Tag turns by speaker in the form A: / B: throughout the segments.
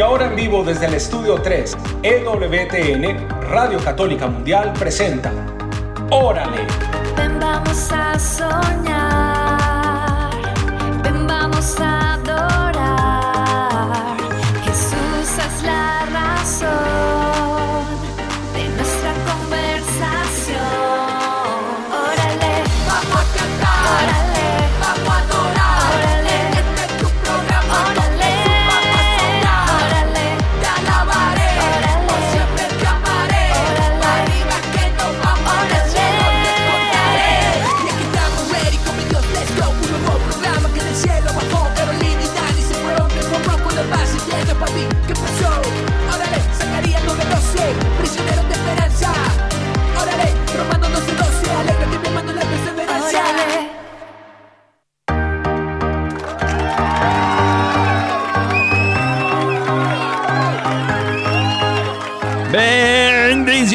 A: Y ahora en vivo desde el estudio 3, EWTN, Radio Católica Mundial presenta Órale.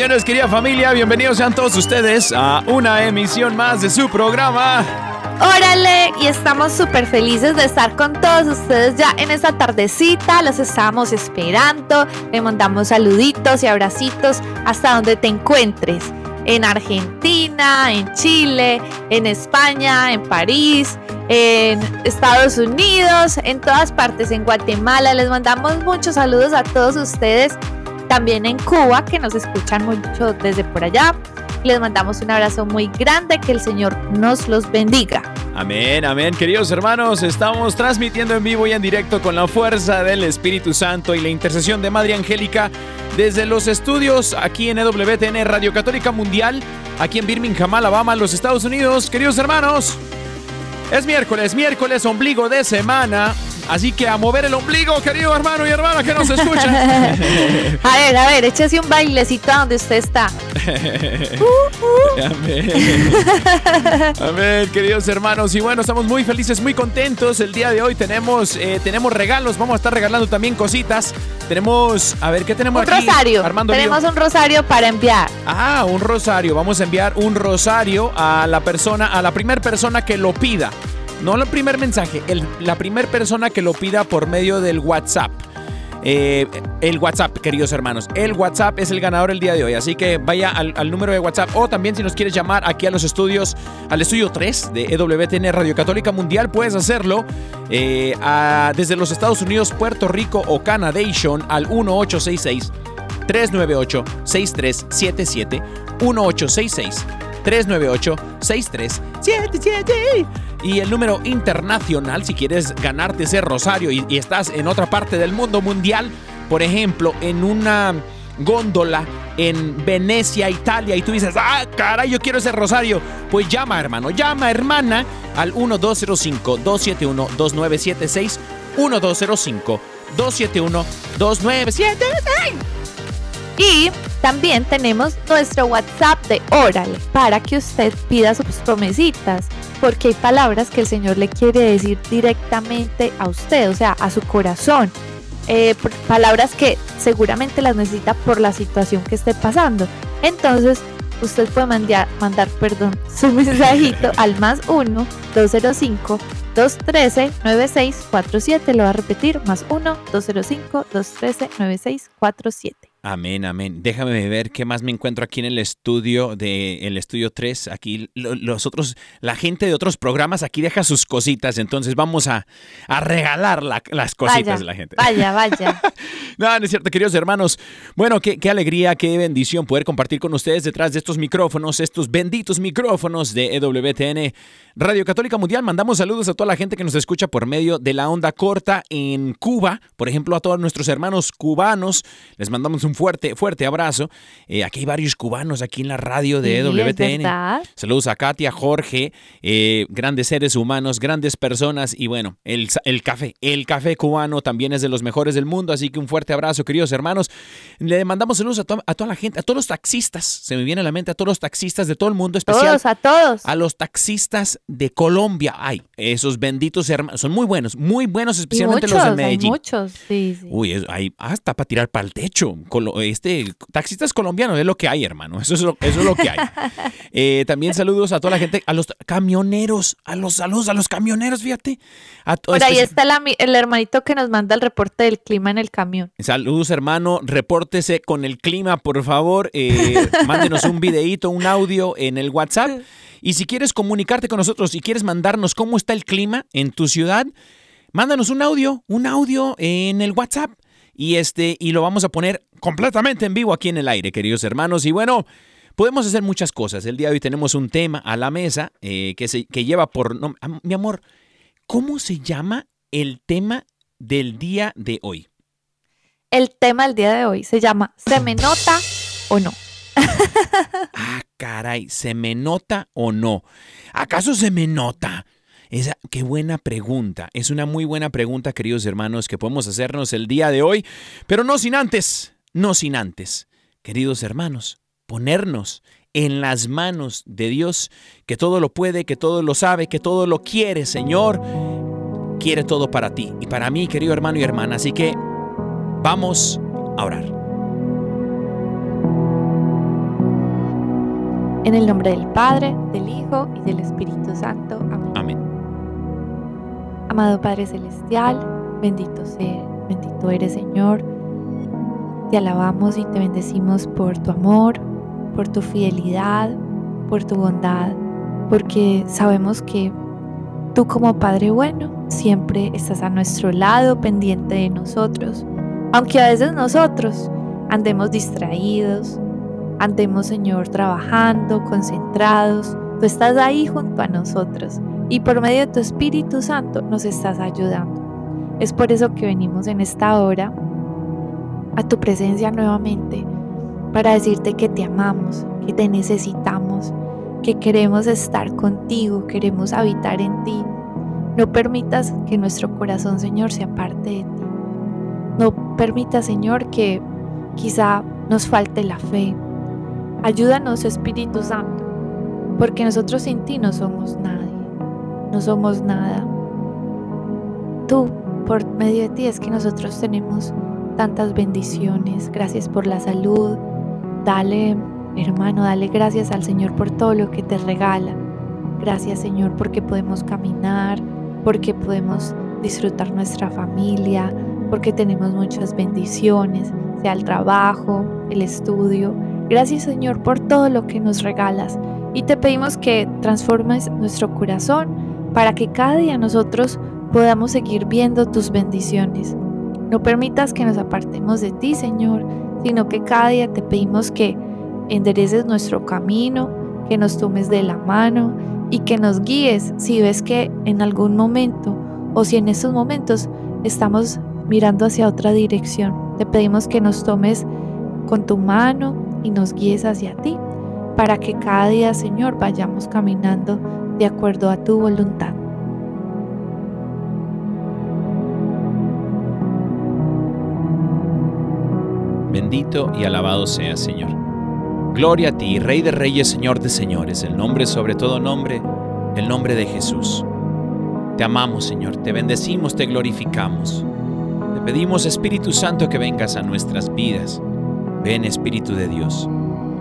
B: Bendiciones, querida familia. Bienvenidos sean todos ustedes a una emisión más de su programa.
C: Órale, y estamos súper felices de estar con todos ustedes ya en esta tardecita. Los estábamos esperando. Le mandamos saluditos y abracitos hasta donde te encuentres. En Argentina, en Chile, en España, en París, en Estados Unidos, en todas partes, en Guatemala. Les mandamos muchos saludos a todos ustedes. También en Cuba, que nos escuchan mucho desde por allá. Les mandamos un abrazo muy grande, que el Señor nos los bendiga.
B: Amén, amén. Queridos hermanos, estamos transmitiendo en vivo y en directo con la fuerza del Espíritu Santo y la intercesión de Madre Angélica desde los estudios aquí en EWTN Radio Católica Mundial, aquí en Birmingham, Alabama, los Estados Unidos. Queridos hermanos, es miércoles, miércoles, ombligo de semana. Así que a mover el ombligo, querido hermano y hermana que nos escuchan.
C: A ver, a ver, échese un bailecito a donde usted está.
B: Amén. Amén, queridos hermanos. Y bueno, estamos muy felices, muy contentos. El día de hoy tenemos, eh, tenemos regalos. Vamos a estar regalando también cositas. Tenemos, a ver, ¿qué tenemos
C: Un
B: aquí?
C: rosario.
B: Armando
C: Tenemos
B: Lío?
C: un rosario para enviar.
B: Ah, un rosario. Vamos a enviar un rosario a la persona, a la primera persona que lo pida. No el primer mensaje, el- la primera persona que lo pida por medio del WhatsApp. Eh, el WhatsApp, queridos hermanos. El WhatsApp es el ganador el día de hoy. Así que vaya al, número de WhatsApp. O también si nos quieres llamar aquí a los estudios, al estudio 3 de EWTN Radio Católica Mundial, puedes hacerlo eh, desde los Estados Unidos, Puerto Rico o Canadation al 1866 398-6377 1866-398-6377 y el número internacional si quieres ganarte ese rosario y, estás en otra parte del mundo mundial, por ejemplo, en una góndola en Venecia, Italia, y tú dices, ah, caray, yo quiero ese rosario, pues llama, hermano, llama, hermana, al 1205-271-2976, 1205-271-2976.
C: Y también tenemos nuestro WhatsApp de Órale para que usted pida sus promesitas, porque hay palabras que el Señor le quiere decir directamente a usted, o sea, a su corazón. Eh, palabras que seguramente las necesita por la situación que esté pasando. Entonces, usted puede mandar, mandar perdón, su mensajito al más 1 205 213 9647. Lo va a repetir, más 1 205 213 9647.
B: Amén, amén. Déjame ver qué más me encuentro aquí en el estudio de el estudio 3. Aquí lo- los otros, la gente de otros programas aquí deja sus cositas, entonces vamos a, a regalar la- las cositas
C: Vaya,
B: de la gente.
C: Vaya, vaya.
B: No, no es cierto, queridos hermanos. Bueno, qué, qué alegría, qué bendición poder compartir con ustedes detrás de estos micrófonos, estos benditos micrófonos de EWTN Radio Católica Mundial. Mandamos saludos a toda la gente que nos escucha por medio de la onda corta en Cuba. Por ejemplo, a todos nuestros hermanos cubanos. Les mandamos un fuerte, fuerte abrazo. Eh, aquí hay varios cubanos aquí en la radio de
C: Sí, verdad.
B: Saludos a Katia, Jorge, eh, grandes seres humanos, grandes personas y bueno, el, el café, el café cubano también es de los mejores del mundo, así que un fuerte abrazo, queridos hermanos. Le mandamos saludos a, to- a toda la gente, a todos los taxistas, se me viene a la mente a todos los taxistas de todo el mundo, especial
C: Todos, a todos.
B: a los taxistas de Colombia. Ay, esos benditos hermanos, son muy buenos, muy buenos,
C: Y
B: especialmente
C: muchos,
B: los de
C: hay
B: Medellín.
C: muchos, sí, sí.
B: Uy, es- hay hasta para tirar para el techo. Colo- Este, taxistas colombianos es lo que hay, hermano. Eso es lo, eso es lo que hay. Eh, también saludos a toda la gente, a los camioneros, a los saludos a los camioneros, fíjate. A
C: Por ahí está el, hermanito que nos manda el reporte del clima en el camión.
B: Saludos, hermano. Repórtese con el clima, por favor. Eh, mándenos un videíto, un audio en el WhatsApp. Y si quieres comunicarte con nosotros, si quieres mandarnos cómo está el clima en tu ciudad, mándanos un audio, un audio en el WhatsApp. Y, este, y lo vamos a poner completamente en vivo aquí en el aire, queridos hermanos. Y bueno, podemos hacer muchas cosas. El día de hoy tenemos un tema a la mesa eh, que, se, que lleva por... mi amor, ¿cómo se llama el tema del día de hoy?
C: El tema del día de hoy se llama ¿Se me nota o no?
B: Ah, caray, ¿se me nota o no? ¿Acaso se me nota? Esa, qué buena pregunta. Es una muy buena pregunta, queridos hermanos, que podemos hacernos el día de hoy, pero no sin antes, no sin antes, queridos hermanos, ponernos en las manos de Dios, que todo lo puede, que todo lo sabe, que todo lo quiere, Señor. Quiere todo para ti y para mí, querido hermano y hermana. Así que vamos a orar.
C: En el nombre del Padre, del Hijo y del Espíritu Santo. Amén.
B: Amén.
C: Amado Padre Celestial, bendito sea, bendito eres Señor. Te alabamos y te bendecimos por tu amor, por tu fidelidad, por tu bondad, porque sabemos que tú como Padre bueno siempre estás a nuestro lado, pendiente de nosotros, aunque a veces nosotros andemos distraídos, andemos Señor trabajando, concentrados, tú estás ahí junto a nosotros y por medio de tu Espíritu Santo nos estás ayudando. Es por eso que venimos en esta hora a tu presencia nuevamente para decirte que te amamos, que te necesitamos, que queremos estar contigo, queremos habitar en ti. No permitas que nuestro corazón, Señor, se aparte de ti. No permitas, Señor, que quizá nos falte la fe. Ayúdanos, Espíritu Santo, porque nosotros sin ti no somos nadie, no somos nada. Tú, por medio de ti, es que nosotros tenemos tantas bendiciones. Gracias por la salud. Dale, hermano, dale gracias al Señor por todo lo que te regala. Gracias, Señor, porque podemos caminar, porque podemos disfrutar nuestra familia, porque tenemos muchas bendiciones, sea el trabajo, el estudio. Gracias, Señor, por todo lo que nos regalas. Y te pedimos que transformes nuestro corazón para que cada día nosotros podamos seguir viendo tus bendiciones. No permitas que nos apartemos de ti, Señor, sino que cada día te pedimos que endereces nuestro camino, que nos tomes de la mano y que nos guíes si ves que en algún momento o si en estos momentos estamos mirando hacia otra dirección. Te pedimos que nos tomes con tu mano y nos guíes hacia ti, para que cada día, Señor, vayamos caminando de acuerdo a tu voluntad.
B: Bendito y alabado sea, Señor. Gloria a ti, Rey de Reyes, Señor de Señores, el nombre sobre todo nombre, el nombre de Jesús. Te amamos, Señor, te bendecimos, te glorificamos. Te pedimos, Espíritu Santo, que vengas a nuestras vidas. Ven, Espíritu de Dios.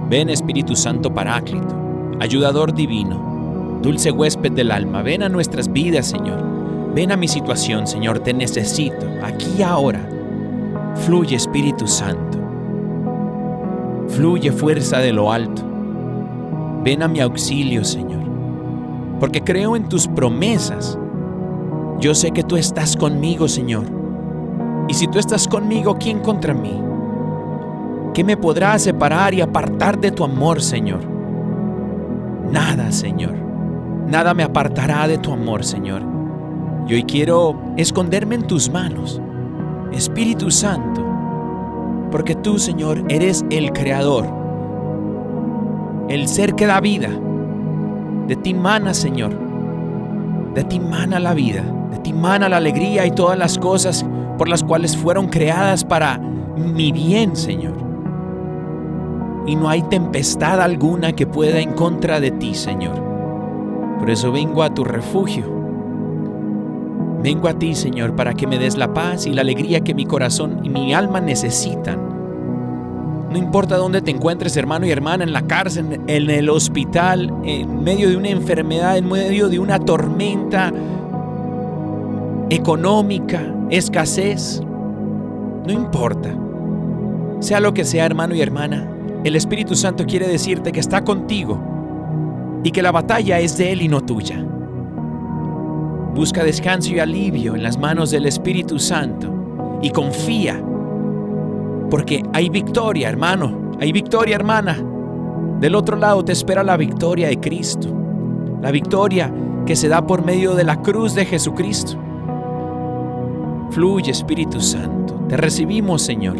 B: Ven, Espíritu Santo Paráclito, ayudador divino, dulce huésped del alma. Ven a nuestras vidas, Señor. Ven a mi situación, Señor, te necesito, aquí y ahora. Fluye, Espíritu Santo. Fluye fuerza de lo alto. Ven a mi auxilio, Señor. Porque creo en tus promesas. Yo sé que tú estás conmigo, Señor. Y si tú estás conmigo, ¿quién contra mí? ¿Qué me podrá separar y apartar de tu amor, Señor? Nada, Señor. Nada me apartará de tu amor, Señor. Y hoy quiero esconderme en tus manos. Espíritu Santo, Porque tú, Señor, eres el creador, el ser que da vida. De ti mana, Señor. De ti mana la vida. De ti mana la alegría y todas las cosas por las cuales fueron creadas para mi bien, Señor. Y no hay tempestad alguna que pueda en contra de ti, Señor. Por eso vengo a tu refugio. Vengo a ti, Señor, para que me des la paz y la alegría que mi corazón y mi alma necesitan. No importa dónde te encuentres, hermano y hermana, en la cárcel, en el hospital, en medio de una enfermedad, en medio de una tormenta económica, escasez. No importa. Sea lo que sea, hermano y hermana, el Espíritu Santo quiere decirte que está contigo y que la batalla es de Él y no tuya. Busca descanso y alivio en las manos del Espíritu Santo y confía, porque hay victoria, hermano, hay victoria, hermana. Del otro lado te espera la victoria de Cristo, la victoria que se da por medio de la cruz de Jesucristo. Fluye, Espíritu Santo, te recibimos, Señor,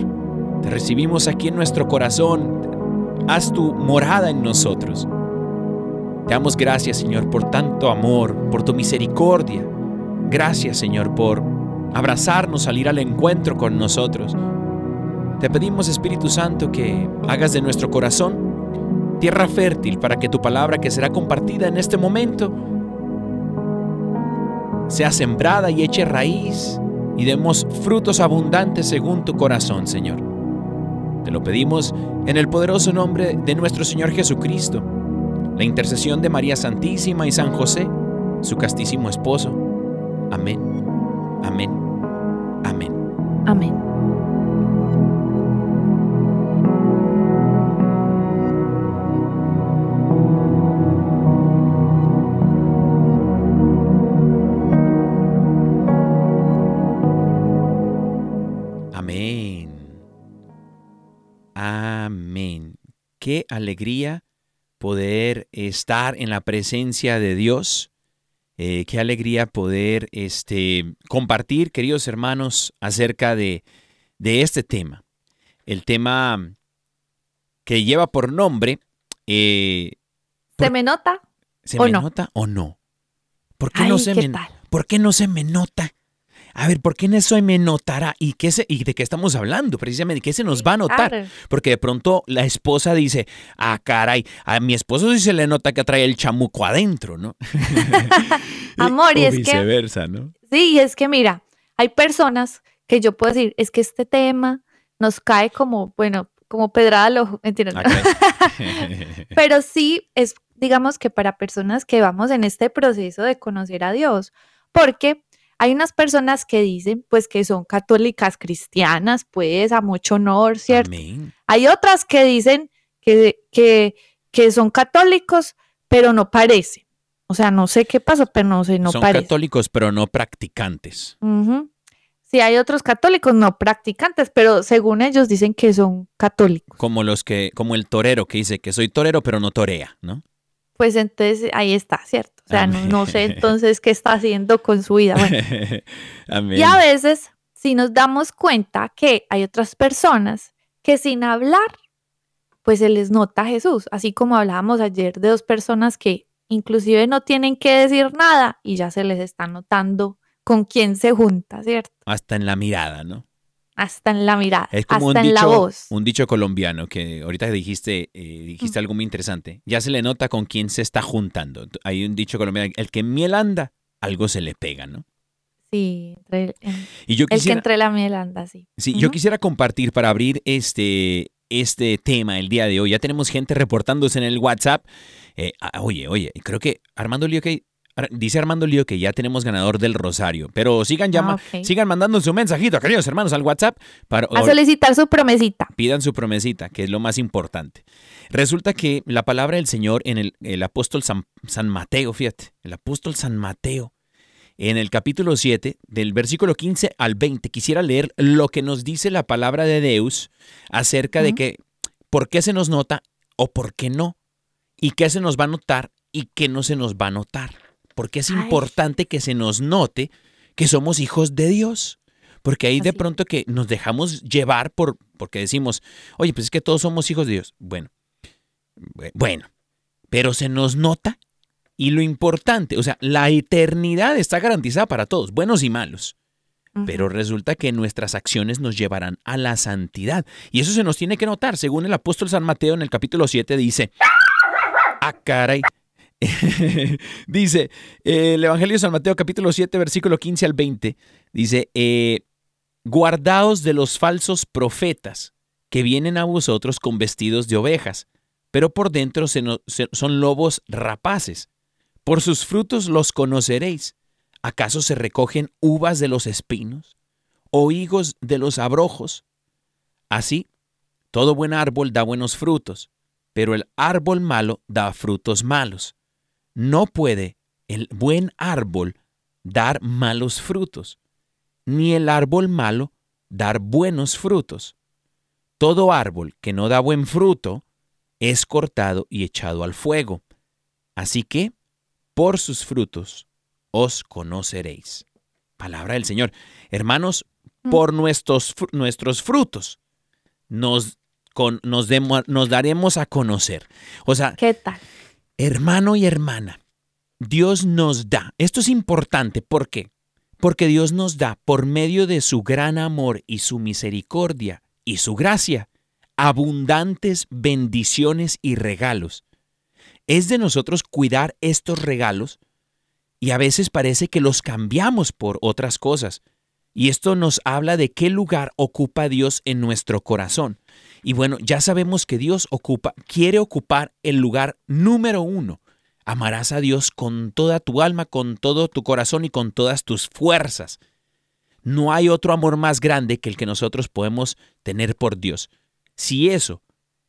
B: te recibimos aquí en nuestro corazón, haz tu morada en nosotros. Te damos gracias, Señor, por tanto amor, por tu misericordia. Gracias, Señor, por abrazarnos, salir al encuentro con nosotros. Te pedimos, Espíritu Santo, que hagas de nuestro corazón tierra fértil para que tu palabra que será compartida en este momento sea sembrada y eche raíz y demos frutos abundantes según tu corazón, Señor. Te lo pedimos en el poderoso nombre de nuestro Señor Jesucristo la intercesión de María Santísima y San José, su castísimo esposo. Amén, amén, amén.
C: Amén.
B: Amén. Amén. Qué alegría poder estar en la presencia de Dios. Eh, qué alegría poder este, compartir, queridos hermanos, acerca de, de este tema. El tema que lleva por nombre... eh,
C: ¿Se me nota?
B: ¿Se
C: ¿O
B: me
C: no?
B: nota o no? ¿Por qué,
C: Ay,
B: no se
C: ¿qué
B: me? ¿Por qué no se me nota? A ver, ¿por qué en eso me notará? ¿Y, qué se, ¿Y de qué estamos hablando? Precisamente, ¿qué se nos va a notar? Porque de pronto la esposa dice, ah, caray, a mi esposo sí se le nota que trae el chamuco adentro, ¿no?
C: Amor, y es que-
B: viceversa, ¿no?
C: Sí, y es que mira, hay personas que yo puedo decir, es que este tema nos cae como, bueno, como pedrada al ojo, mentira, no.
B: Ah, caray.
C: Pero sí es, digamos que para personas que vamos en este proceso de conocer a Dios, porque hay unas personas que dicen, pues, que son católicas cristianas, pues, a mucho honor, ¿cierto?
B: Amén.
C: Hay otras que dicen que, que, que son católicos, pero no parece. O sea, no sé qué pasó, pero no sé, no
B: Son
C: parece.
B: católicos, pero no practicantes.
C: Ujú. Sí, hay otros católicos no practicantes, pero según ellos dicen que son católicos.
B: Como los que, como el torero que dice que soy torero, pero no torea, ¿no?
C: Pues entonces ahí está, ¿cierto? O sea, no, sé entonces qué está haciendo con su vida. Bueno,
B: Amén.
C: y a veces si nos damos cuenta que hay otras personas que sin hablar, pues se les nota a Jesús, así como hablábamos ayer de dos personas que inclusive no tienen que decir nada y ya se les está notando con quién se junta, ¿cierto?
B: Hasta en la mirada, ¿no?
C: Hasta en la mirada,
B: Es como
C: hasta
B: un
C: en la voz.
B: un dicho colombiano que ahorita dijiste, eh, dijiste algo muy interesante. Ya se le nota con quién se está juntando. Hay un dicho colombiano, el que en miel anda, algo se le pega, ¿no?
C: Sí, entre- en-
B: Y yo
C: el que entre la miel anda, sí.
B: sí, yo quisiera compartir para abrir este, este tema el día de hoy. Ya tenemos gente reportándose en el WhatsApp. Eh, ah, oye, oye, creo que Armando Lío que Ar- dice Armando Lío que ya tenemos ganador del Rosario. Pero sigan llama,
C: Ah,
B: sigan mandando su mensajito, queridos hermanos, al WhatsApp para
C: A solicitar su promesita.
B: pidan su promesita, que es lo más importante. Resulta que la palabra del Señor en el, el apóstol San, San Mateo, fíjate, el apóstol San Mateo, en el capítulo 7, del versículo 15 al 20, quisiera leer lo que nos dice la palabra de Deus acerca de que por qué se nos nota o por qué no, y qué se nos va a notar y qué no se nos va a notar. Porque es
C: Ay.
B: importante que se nos note que somos hijos de Dios. Porque ahí de pronto que nos dejamos llevar por, porque decimos, oye, pues es que todos somos hijos de Dios. Bueno, bu- bueno, pero se nos nota y lo importante, o sea, la eternidad está garantizada para todos, buenos y malos. Pero resulta que nuestras acciones nos llevarán a la santidad. Y eso se nos tiene que notar. Según el apóstol San Mateo en el capítulo 7 dice, ah, caray. dice, eh, el Evangelio de San Mateo capítulo 7 versículo 15 al 20, dice, eh, guardaos de los falsos profetas que vienen a vosotros con vestidos de ovejas, pero por dentro se no- son lobos rapaces. Por sus frutos los conoceréis. ¿Acaso se recogen uvas de los espinos o higos de los abrojos? Así, todo buen árbol da buenos frutos, pero el árbol malo da frutos malos. No puede el buen árbol dar malos frutos, ni el árbol malo dar buenos frutos. Todo árbol que no da buen fruto es cortado y echado al fuego. Así que, por sus frutos os conoceréis. Palabra del Señor. Hermanos,
C: Mm.
B: por nuestros, nuestros frutos nos, con- nos, demo- nos daremos a conocer. O sea,
C: ¿Qué tal?
B: Hermano y hermana, Dios nos da. Esto es importante. ¿Por qué? Porque Dios nos da por medio de su gran amor y su misericordia y su gracia abundantes bendiciones y regalos. Es de nosotros cuidar estos regalos y a veces parece que los cambiamos por otras cosas. Y esto nos habla de qué lugar ocupa Dios en nuestro corazón. Y bueno, ya sabemos que Dios ocupa, quiere ocupar el lugar número uno. Amarás a Dios con toda tu alma, con todo tu corazón y con todas tus fuerzas. No hay otro amor más grande que el que nosotros podemos tener por Dios. Si eso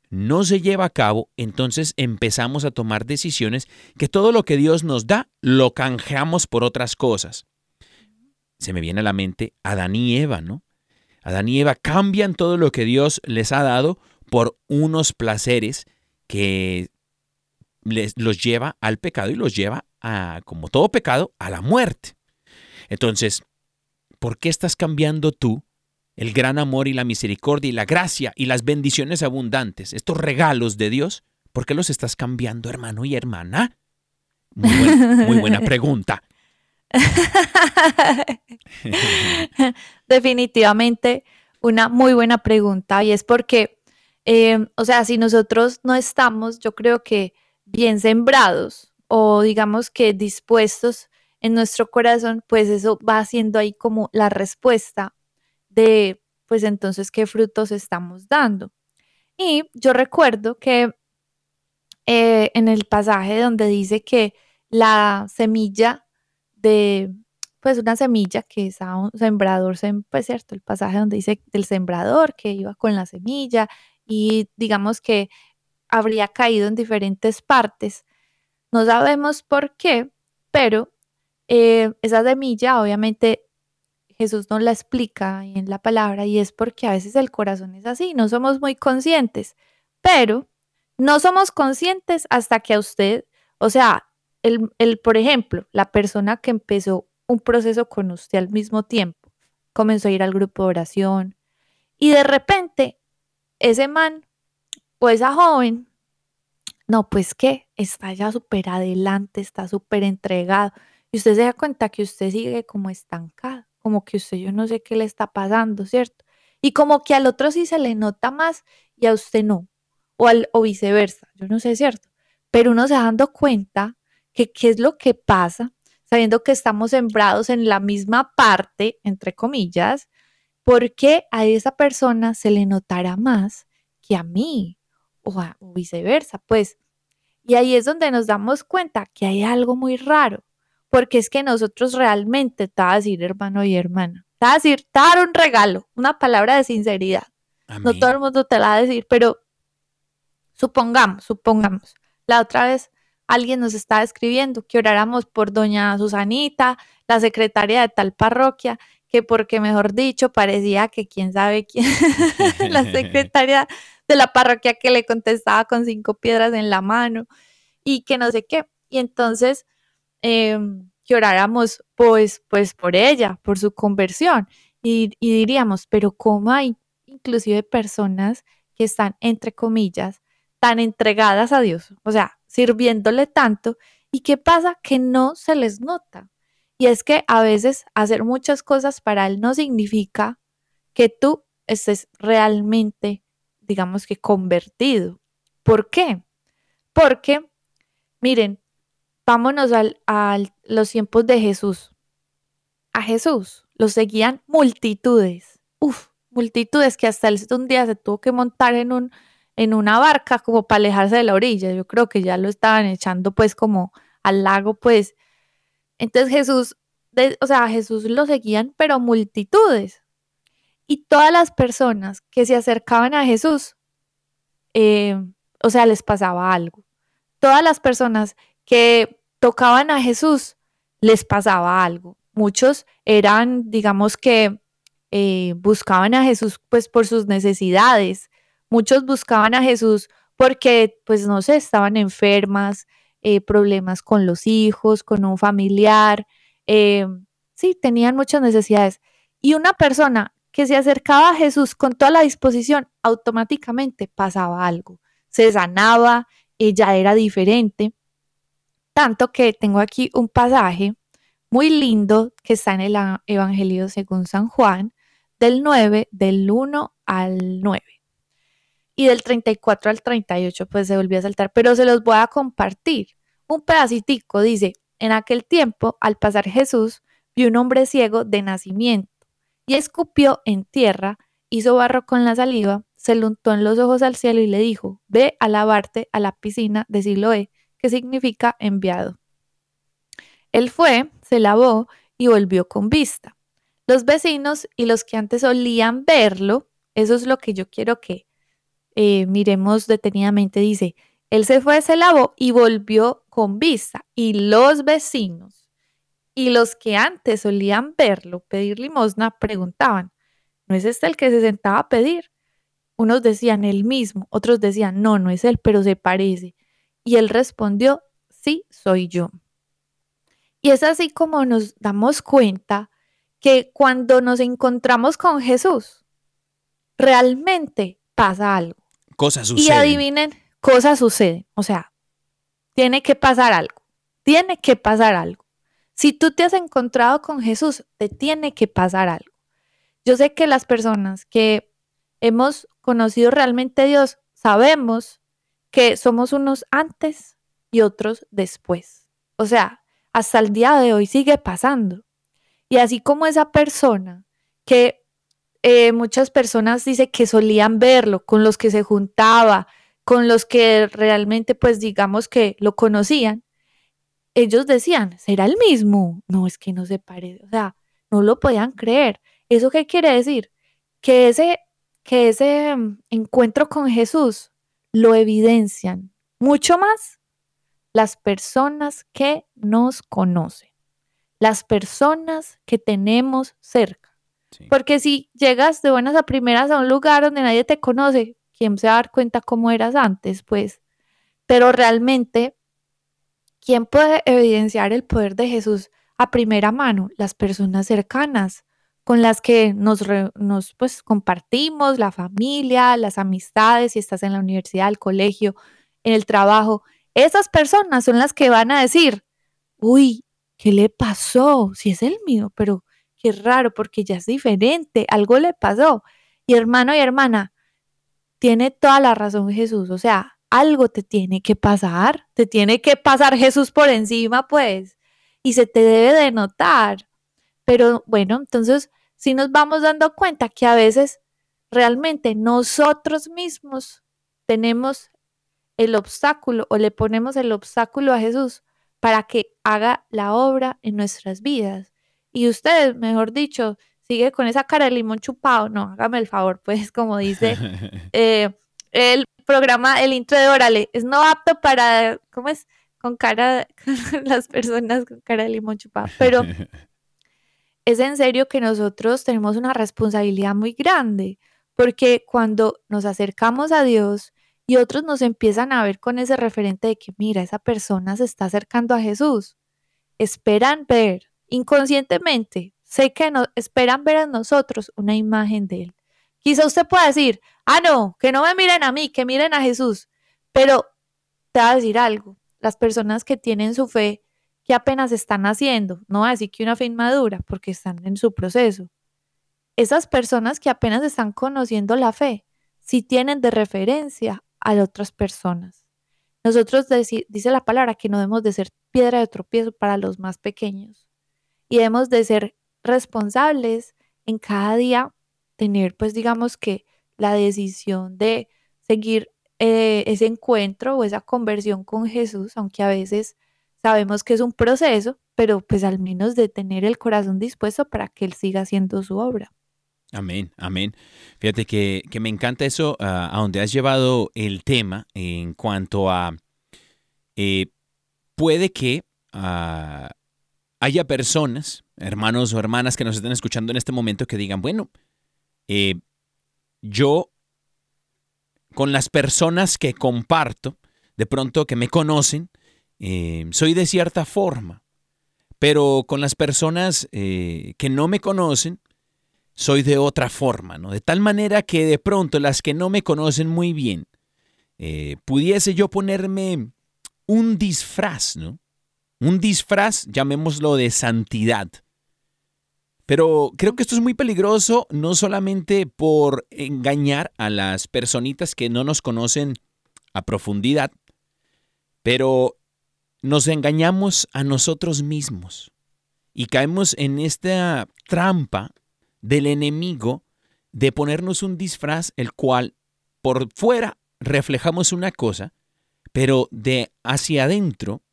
B: no se lleva a cabo, entonces empezamos a tomar decisiones que todo lo que Dios nos da lo canjeamos por otras cosas. Se me viene a la mente Adán y Eva, ¿no? Adán y Eva cambian todo lo que Dios les ha dado por unos placeres que les, los lleva al pecado y los lleva a, como todo pecado, a la muerte. Entonces, ¿por qué estás cambiando tú el gran amor y la misericordia y la gracia y las bendiciones abundantes, estos regalos de Dios? ¿Por qué los estás cambiando, hermano y hermana? Muy, buen- muy buena pregunta.
C: Definitivamente una muy buena pregunta y es porque, eh, o sea, si nosotros no estamos, yo creo que bien sembrados o digamos que dispuestos en nuestro corazón, pues eso va siendo ahí como la respuesta de, pues entonces, qué frutos estamos dando. Y yo recuerdo que eh, en el pasaje donde dice que la semilla de, pues una semilla que es a un sembrador, sem- pues cierto, el pasaje donde dice del sembrador que iba con la semilla y digamos que habría caído en diferentes partes. No sabemos por qué, pero eh, esa semilla obviamente Jesús nos la explica en la palabra y es porque a veces el corazón es así, no somos muy conscientes, pero no somos conscientes hasta que a usted, o sea, el, el, por ejemplo, la persona que empezó un proceso con usted al mismo tiempo, comenzó a ir al grupo de oración y de repente ese man o esa joven, no, pues que está ya súper adelante, está súper entregado y usted se da cuenta que usted sigue como estancado, como que usted yo no sé qué le está pasando, ¿cierto? Y como que al otro sí se le nota más y a usted no, o, al, o viceversa, yo no sé, ¿cierto? Pero uno se dando cuenta que qué es lo que pasa, sabiendo que estamos sembrados en la misma parte, entre comillas, porque a esa persona se le notará más que a mí, o, a, o viceversa, pues. Y ahí es donde nos damos cuenta que hay algo muy raro, porque es que nosotros realmente, te va a decir hermano y hermana, te va a decir, te va a dar un regalo, una palabra de sinceridad.
B: Amén.
C: No todo el mundo te la va a decir, pero supongamos, supongamos, la otra vez alguien nos estaba escribiendo que oráramos por doña Susanita, la secretaria de tal parroquia, que porque mejor dicho parecía que quién sabe quién, la secretaria de la parroquia que le contestaba con cinco piedras en la mano y que no sé qué. Y entonces eh, que oráramos pues, pues por ella, por su conversión. Y, y diríamos, pero ¿cómo hay inclusive personas que están, entre comillas, tan entregadas a Dios? O sea, sirviéndole tanto. ¿Y qué pasa? Que no se les nota. Y es que a veces hacer muchas cosas para Él no significa que tú estés realmente, digamos que, convertido. ¿Por qué? Porque, miren, vámonos a los tiempos de Jesús. A Jesús lo seguían multitudes. Uf, multitudes que hasta él un día se tuvo que montar en, un, en una barca como para alejarse de la orilla. Yo creo que ya lo estaban echando pues como al lago, pues. Entonces Jesús, o sea, Jesús lo seguían, pero multitudes. Y todas las personas que se acercaban a Jesús, eh, o sea, les pasaba algo. Todas las personas que tocaban a Jesús, les pasaba algo. Muchos eran, digamos que, eh, buscaban a Jesús pues por sus necesidades. Muchos buscaban a Jesús porque, pues, no sé, estaban enfermas, eh, problemas con los hijos, con un familiar. sí, tenían muchas necesidades. Y una persona que se acercaba a Jesús con toda la disposición, automáticamente pasaba algo. Se sanaba, ella era diferente. Tanto que tengo aquí un pasaje muy lindo que está en el Evangelio según San Juan, del 9, del 1 al 9. Y del 34 al 38, pues se volvió a saltar, pero se los voy a compartir. Un pedacitico dice, en aquel tiempo, al pasar Jesús, vio un hombre ciego de nacimiento y escupió en tierra, hizo barro con la saliva, se lo untó en los ojos al cielo y le dijo, ve a lavarte a la piscina de Siloé, que significa enviado. Él fue, se lavó y volvió con vista. Los vecinos y los que antes solían verlo, eso es lo que yo quiero que eh, miremos detenidamente, dice, él se fue, se lavó y volvió con vista. Y los vecinos y los que antes solían verlo pedir limosna preguntaban, ¿no es este el que se sentaba a pedir? Unos decían él mismo, otros decían, no, no es él, pero se parece. Y él respondió, sí, soy yo. Y es así como nos damos cuenta que cuando nos encontramos con Jesús, realmente pasa algo.
B: Cosas suceden.
C: Y adivinen, cosas suceden. O sea, tiene que pasar algo. Tiene que pasar algo. Si tú te has encontrado con Jesús, te tiene que pasar algo. Yo sé que las personas que hemos conocido realmente a Dios sabemos que somos unos antes y otros después. O sea, hasta el día de hoy sigue pasando. Y así como esa persona que eh, muchas personas dicen que solían verlo, con los que se juntaba, con los que realmente pues digamos que lo conocían, ellos decían, ¿será el mismo? No, es que no se parece, o sea, no lo podían creer. ¿Eso qué quiere decir? Que ese, que ese mm, encuentro con Jesús lo evidencian mucho más las personas que nos conocen, las personas que tenemos cerca. Porque si llegas de buenas a primeras a un lugar donde nadie te conoce, ¿quién se va a dar cuenta cómo eras antes? Pues, pero realmente ¿Quién puede evidenciar el poder de Jesús a primera mano? Las personas cercanas con las que nos, nos pues, compartimos, la familia, las amistades, si estás en la universidad, el colegio, en el trabajo. Esas personas son las que van a decir, uy, ¿qué le pasó? Si es el mío, pero qué raro, porque ya es diferente, algo le pasó. Y hermano y hermana, tiene toda la razón Jesús, o sea, algo te tiene que pasar, te tiene que pasar Jesús por encima, pues, y se te debe de notar. Pero bueno, entonces si nos vamos dando cuenta que a veces realmente nosotros mismos tenemos el obstáculo o le ponemos el obstáculo a Jesús para que haga la obra en nuestras vidas. Y usted, mejor dicho, sigue con esa cara de limón chupado. No, hágame el favor, pues, como dice eh, el programa, el intro de Órale, es no apto para, ¿cómo es? Con cara, con las personas con cara de limón chupado. Pero es en serio que nosotros tenemos una responsabilidad muy grande, porque cuando nos acercamos a Dios y otros nos empiezan a ver con ese referente de que, mira, esa persona se está acercando a Jesús, esperan ver inconscientemente, sé que esperan ver en nosotros una imagen de Él. Quizá usted pueda decir, ah, no, que no me miren a mí, que miren a Jesús. Pero te va a decir algo, las personas que tienen su fe, que apenas están haciendo, no va a decir que una fe inmadura, porque están en su proceso. Esas personas que apenas están conociendo la fe, sí tienen de referencia a otras personas. Nosotros dice la palabra que no debemos de ser piedra de tropiezo para los más pequeños y debemos de ser responsables en cada día tener pues digamos que la decisión de seguir eh, ese encuentro o esa conversión con Jesús, aunque a veces sabemos que es un proceso, pero pues al menos de tener el corazón dispuesto para que Él siga haciendo su obra.
B: Amén, amén. Fíjate que, me encanta eso ah, a donde has llevado el tema en cuanto a, eh, puede que ah, haya personas, hermanos o hermanas que nos estén escuchando en este momento que digan, bueno, eh, yo con las personas que comparto, de pronto que me conocen, eh, soy de cierta forma, pero con las personas que no me conocen, soy de otra forma, ¿no? De tal manera que de pronto las que no me conocen muy bien, eh, pudiese yo ponerme un disfraz, ¿no? Un disfraz, llamémoslo de santidad. Pero creo que esto es muy peligroso, no solamente por engañar a las personitas que no nos conocen a profundidad, pero nos engañamos a nosotros mismos y caemos en esta trampa del enemigo de ponernos un disfraz el cual por fuera reflejamos una cosa, pero de hacia adentro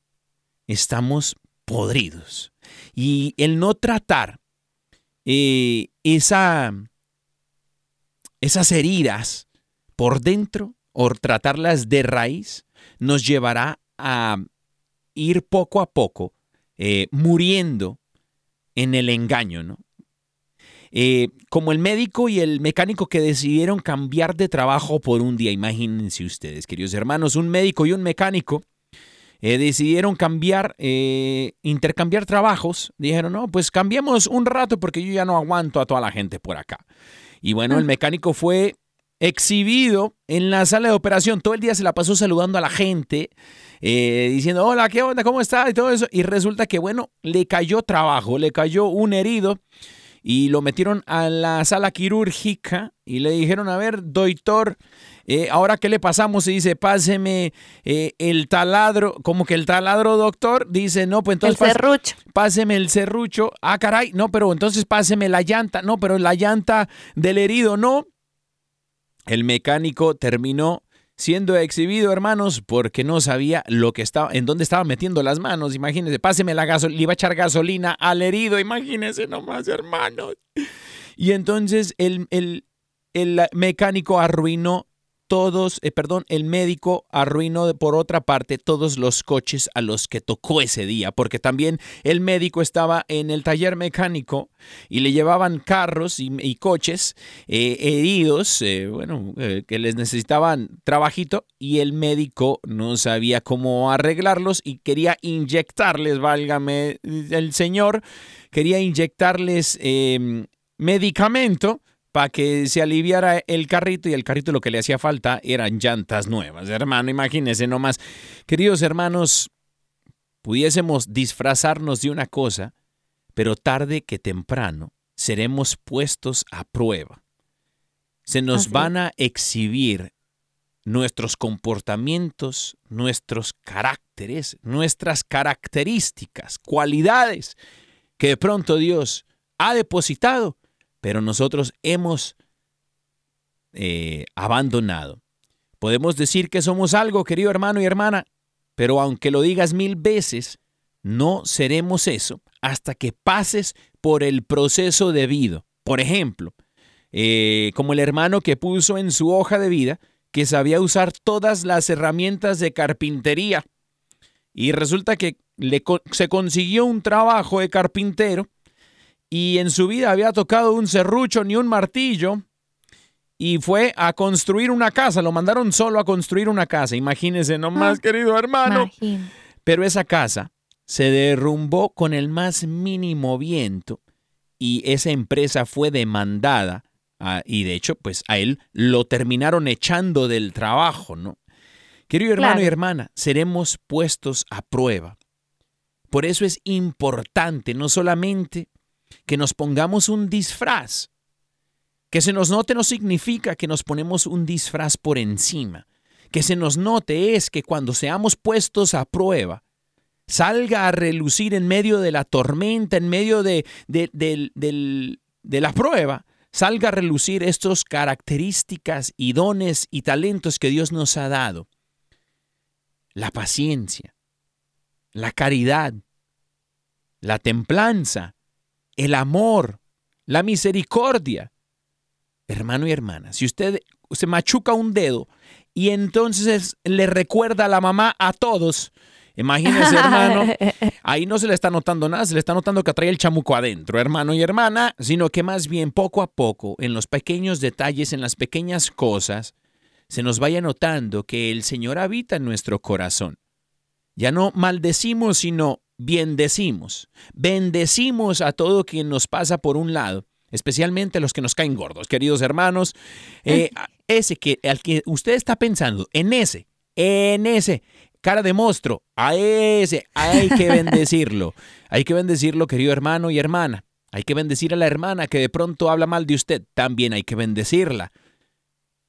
B: estamos podridos. Y el no tratar eh, esa, esas heridas por dentro o tratarlas de raíz nos llevará a ir poco a poco eh, muriendo en el engaño, ¿no? Eh, como el médico y el mecánico que decidieron cambiar de trabajo por un día. Imagínense ustedes, queridos hermanos, un médico y un mecánico eh, decidieron cambiar, eh, intercambiar trabajos. Dijeron, no, pues cambiemos un rato porque yo ya no aguanto a toda la gente por acá. Y bueno, el mecánico fue exhibido en la sala de operación. Todo el día se la pasó saludando a la gente, diciendo, hola, ¿qué onda? ¿Cómo está? Y todo eso. Y resulta que, bueno, le cayó trabajo, le cayó un herido y lo metieron a la sala quirúrgica y le dijeron, a ver, doctor, eh, ahora qué le pasamos y dice, páseme eh, el taladro, como que el taladro, doctor, dice, no, pues entonces...
C: El serrucho.
B: Páseme el serrucho, ah, caray, no, pero entonces páseme la llanta, no, pero la llanta del herido, no. El mecánico terminó siendo exhibido, hermanos, porque no sabía lo que estaba, en dónde estaba metiendo las manos. Imagínense, páseme la gasolina, le iba a echar gasolina al herido, imagínense nomás, hermanos. Y entonces el, el, el mecánico arruinó todos, eh, perdón, el médico arruinó por otra parte todos los coches a los que tocó ese día, porque también el médico estaba en el taller mecánico y le llevaban carros y, coches eh, heridos, eh, bueno, que les necesitaban trabajito y el médico no sabía cómo arreglarlos y quería inyectarles, válgame el señor, quería inyectarles em, medicamento para que se aliviara el carrito y el carrito lo que le hacía falta eran llantas nuevas. Hermano, imagínense nomás. Queridos hermanos, pudiésemos disfrazarnos de una cosa, pero tarde que temprano seremos puestos a prueba. Se nos van a exhibir nuestros comportamientos, nuestros caracteres, nuestras características, cualidades que de pronto Dios ha depositado pero nosotros hemos eh, abandonado. Podemos decir que somos algo, querido hermano y hermana, pero aunque lo digas mil veces, no seremos eso hasta que pases por el proceso debido. Por ejemplo, eh, como el hermano que puso en su hoja de vida que sabía usar todas las herramientas de carpintería y resulta que le, se consiguió un trabajo de carpintero y en su vida había tocado un serrucho ni un martillo y fue a construir una casa, lo mandaron solo a construir una casa, imagínese nomás, ah, querido hermano. Pero esa casa se derrumbó con el más mínimo viento y esa empresa fue demandada ah, y de hecho pues a él lo terminaron echando del trabajo, ¿no? Querido hermano y hermana, seremos puestos a prueba. Por eso es importante no solamente que nos pongamos un disfraz. Que se nos note no significa que nos ponemos un disfraz por encima. Que se nos note es que cuando seamos puestos a prueba, salga a relucir en medio de la tormenta, en medio de, de- la prueba, salga a relucir estas características y dones y talentos que Dios nos ha dado. La paciencia, la caridad, la templanza, el amor, la misericordia. Hermano y hermana, si usted se machuca un dedo y entonces le recuerda a la mamá a todos, imagínese hermano, ahí no se le está notando nada, se le está notando que trae el chamuco adentro, hermano y hermana, sino que más bien poco a poco, en los pequeños detalles, en las pequeñas cosas, se nos vaya notando que el Señor habita en nuestro corazón. Ya no maldecimos, sino bendecimos. Bendecimos a todo quien nos pasa por un lado, especialmente a los que nos caen gordos, queridos hermanos. Eh, ese que al que usted está pensando, en ese, en ese, cara de monstruo, a ese hay que bendecirlo. Hay que bendecirlo, querido hermano y hermana. Hay que bendecir a la hermana que de pronto habla mal de usted. También hay que bendecirla.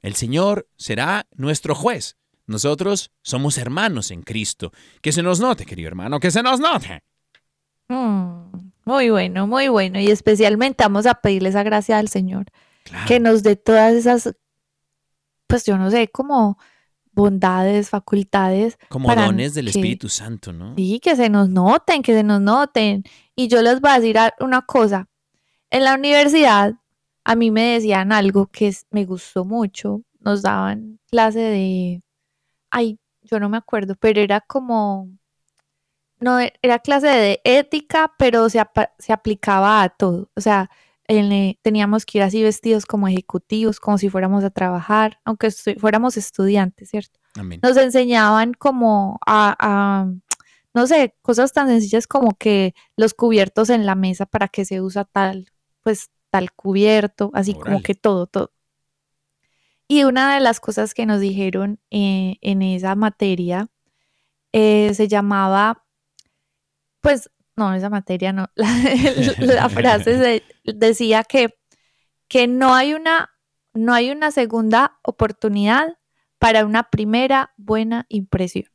B: El Señor será nuestro juez. Nosotros somos hermanos en Cristo. Que se nos note, querido hermano, que se nos note.
C: Mm, muy bueno, muy bueno. Y especialmente vamos a pedirle esa gracia al Señor,
B: Claro.
C: que nos dé todas esas, pues yo no sé, como bondades, facultades.
B: Como
C: para
B: dones del
C: que-
B: Espíritu Santo, ¿no?
C: Sí, que se nos noten, que se nos noten. Y yo les voy a decir una cosa. En la universidad, a mí me decían algo que me gustó mucho. Nos daban clase de, ay, yo no me acuerdo, pero era como, no, e- era clase de ética, pero se, se aplicaba a todo. O sea, eh, teníamos que ir así vestidos como ejecutivos, como si fuéramos a trabajar, aunque estu- fuéramos estudiantes, ¿cierto?
B: Amén.
C: nos enseñaban como a, a, no sé, cosas tan sencillas como que los cubiertos en la mesa para que se usa tal, pues tal cubierto, así como que todo, todo. Y una de las cosas que nos dijeron eh, en esa materia eh, se llamaba, pues, no, esa materia no, la, la frase se- decía que, que no hay una, no hay una segunda oportunidad para una primera buena impresión.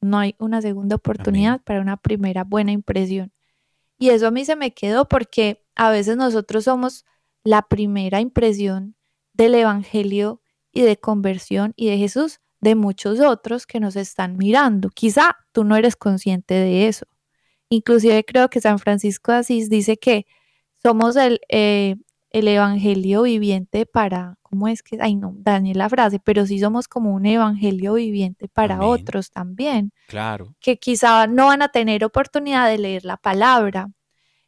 C: No hay una segunda oportunidad para una primera buena impresión. Y eso a mí se me quedó porque a veces nosotros somos la primera impresión del Evangelio y de conversión y de Jesús de muchos otros que nos están mirando. Quizá tú no eres consciente de eso. Inclusive creo que San Francisco de Asís dice que somos el, eh, el evangelio viviente para, ¿cómo es que? Ay, no, dañé la frase, pero sí somos como un evangelio viviente para
B: Amén.
C: otros también,
B: Claro.
C: que quizá no van a tener oportunidad de leer la palabra.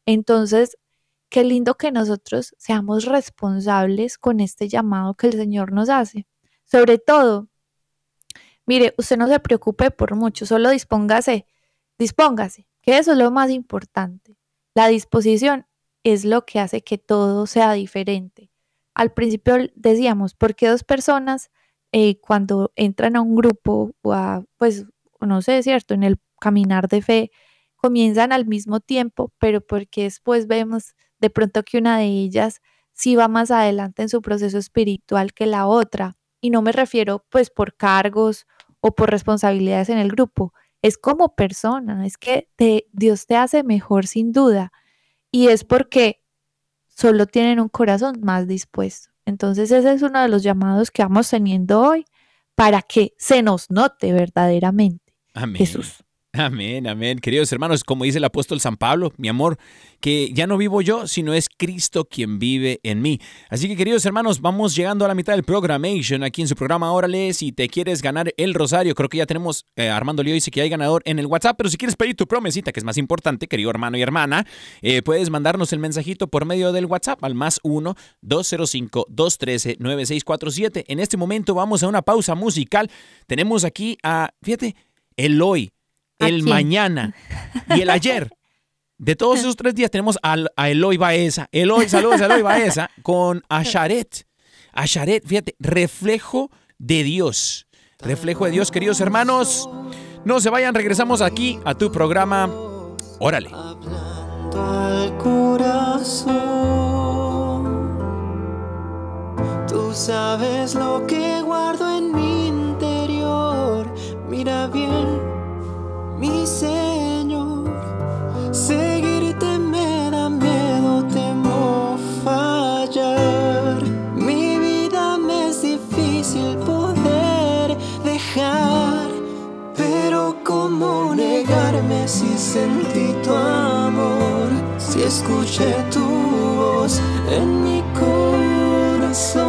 C: Entonces, qué lindo que nosotros seamos responsables con este llamado que el Señor nos hace. Sobre todo, mire, usted no se preocupe por mucho, solo dispóngase, dispóngase, que eso es lo más importante. La disposición es lo que hace que todo sea diferente. Al principio decíamos, ¿por qué dos personas eh, cuando entran a un grupo o a, pues, no sé, cierto, en el caminar de fe, comienzan al mismo tiempo, pero porque después vemos de pronto que una de ellas sí va más adelante en su proceso espiritual que la otra? Y no me refiero pues por cargos o por responsabilidades en el grupo, es como persona, es que te- Dios te hace mejor sin duda y es porque solo tienen un corazón más dispuesto. Entonces ese es uno de los llamados que vamos teniendo hoy para que se nos note verdaderamente
B: Amén.
C: Jesús.
B: Amén, amén. Queridos hermanos, como dice el apóstol San Pablo, mi amor, que ya no vivo yo, sino es Cristo quien vive en mí. Así que, queridos hermanos, vamos llegando a la mitad del programation aquí en su programa Órale. Si te quieres ganar el rosario, creo que ya tenemos, eh, Armando Lío dice que hay ganador en el WhatsApp, pero si quieres pedir tu promesita, que es más importante, querido hermano y hermana, eh, puedes mandarnos el mensajito por medio del WhatsApp al más 1-205-213-9647. En este momento vamos a una pausa musical. Tenemos aquí a, fíjate, el mañana y el ayer. De todos esos tres días tenemos a, a Eloy Baeza. Eloy, saludos a Eloy Baeza con Asharet. Asharet, fíjate, reflejo de Dios. Reflejo de Dios, queridos hermanos. No se vayan, regresamos aquí a tu programa. Órale.
D: Hablando al corazón, tú sabes lo que sentí tu amor, si escuché tu voz en mi corazón.